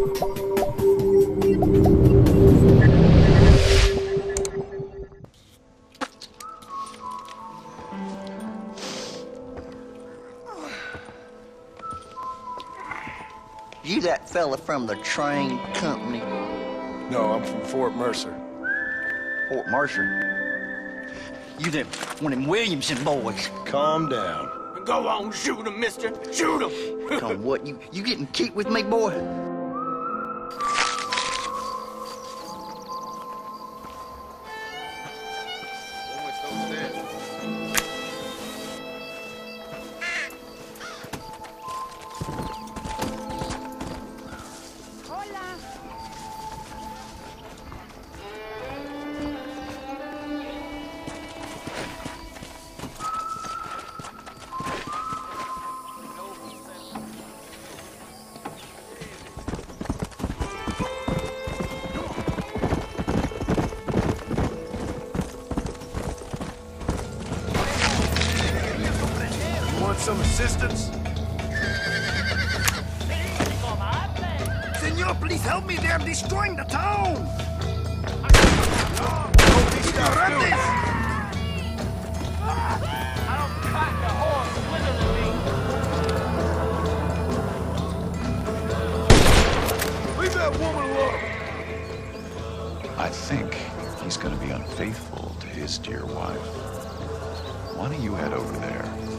You that fella from the train company, No, I'm from Fort Mercer. Fort Mercer. You them one of them Williamson boys. Calm down. Go on, shoot him, mister. Shoot him. Come what? You you getting kicked with me, boy? Some assistance? Senor, please help me. They are destroying the town. Leave that woman alone! I think he's going to be unfaithful to his dear wife. Why don't you head over there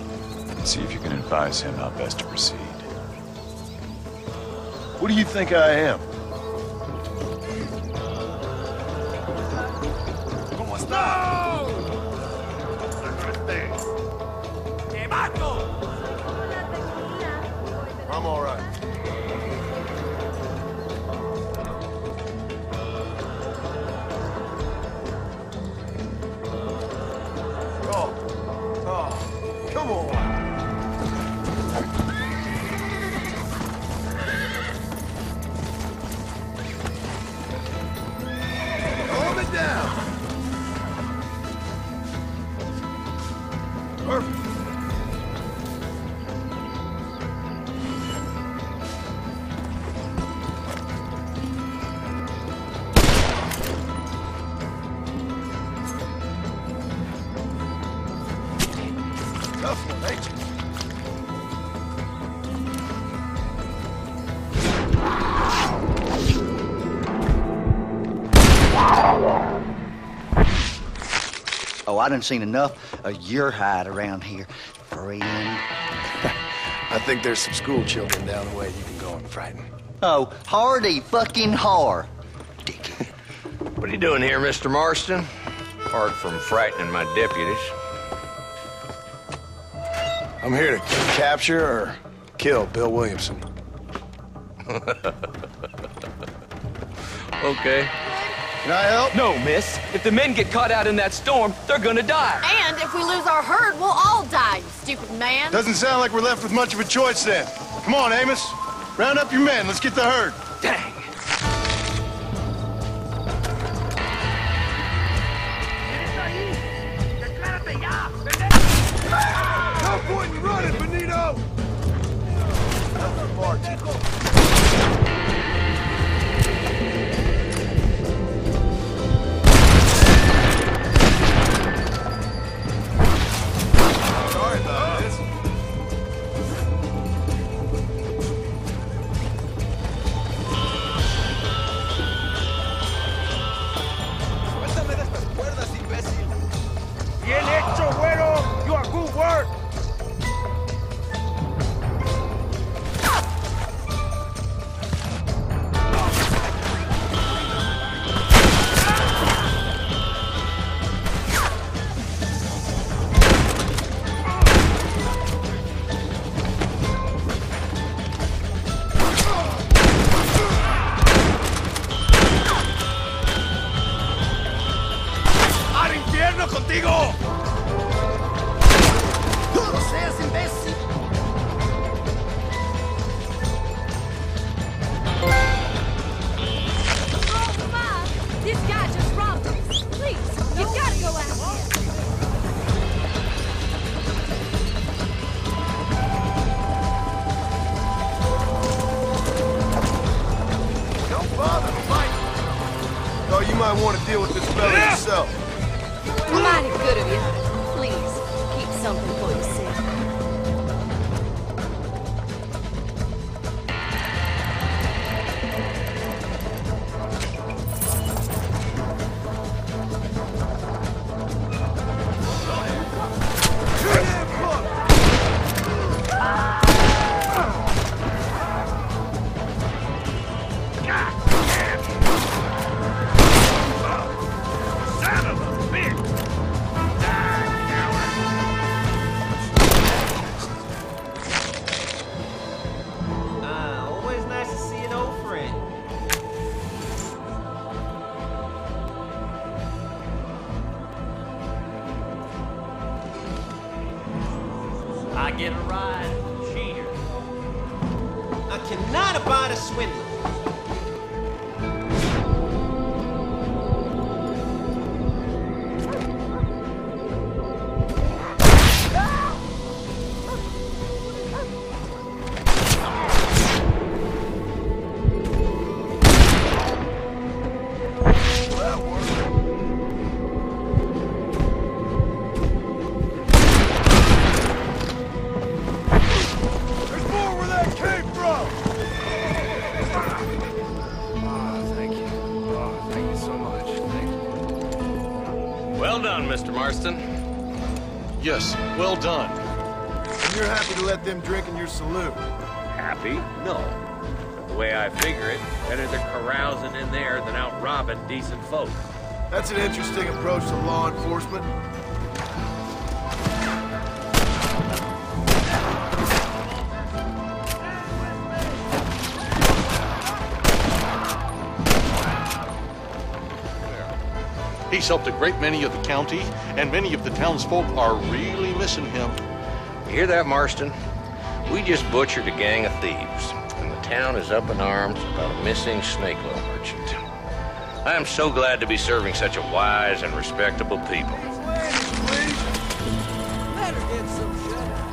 and see if you can advise him how best to proceed? What do you think I am? Perfect. Tough one, ain't you? Oh, I done seen enough of your hide around here, friend. I think there's some school children down the way you can go and frighten. Oh, hardy fucking har. Dickhead. What are you doing here, Mr. Marston? Apart from frightening my deputies. I'm here to capture or kill Bill Williamson. Okay. Can I help? No, miss. If the men get caught out in that storm, they're gonna die. And if we lose our herd, we'll all die, you stupid man. Doesn't sound like we're left with much of a choice then. Come on, Amos. Round up your men. Let's get the herd. Dang. No point in running, Benito! Might want to deal with this fella yourself. Mighty good of you. Please, keep something for yourself. I get a ride. Cheater. I cannot abide a swindler. Well done, Mr. Marston. Yes, well done. And you're happy to let them drink in your saloon? Happy? No. But the way I figure it, better they're carousing in there than out robbing decent folk. That's an interesting approach to law enforcement. He's helped a great many of the county, and many of the townsfolk are really missing him. You hear that, Marston? We just butchered a gang of thieves, and the town is up in arms about a missing snake oil merchant. I am so glad to be serving such a wise and respectable people. Let her get some shut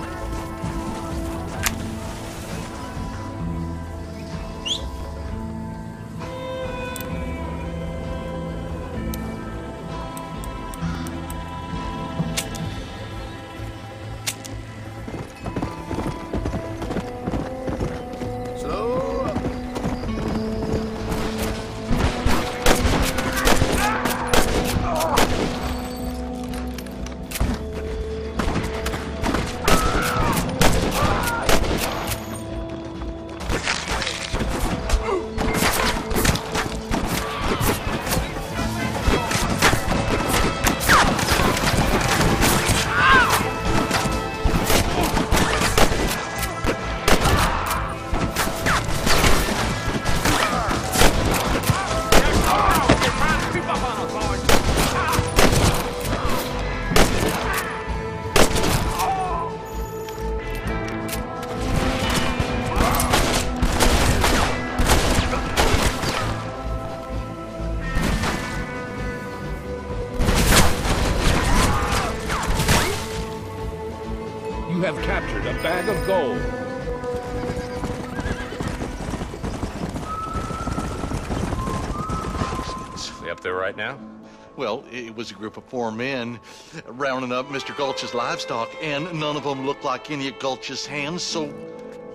have captured a bag of gold. We up there right now? Well, it was a group of four men rounding up Mr. Gulch's livestock, and none of them looked like any of Gulch's hands, so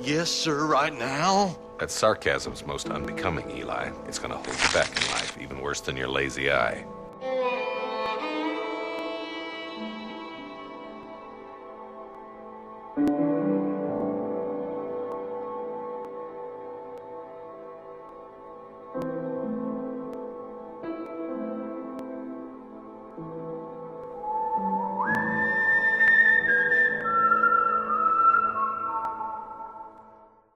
yes, sir, right now. That sarcasm's most unbecoming, Eli. It's gonna hold you back in life, even worse than your lazy eye.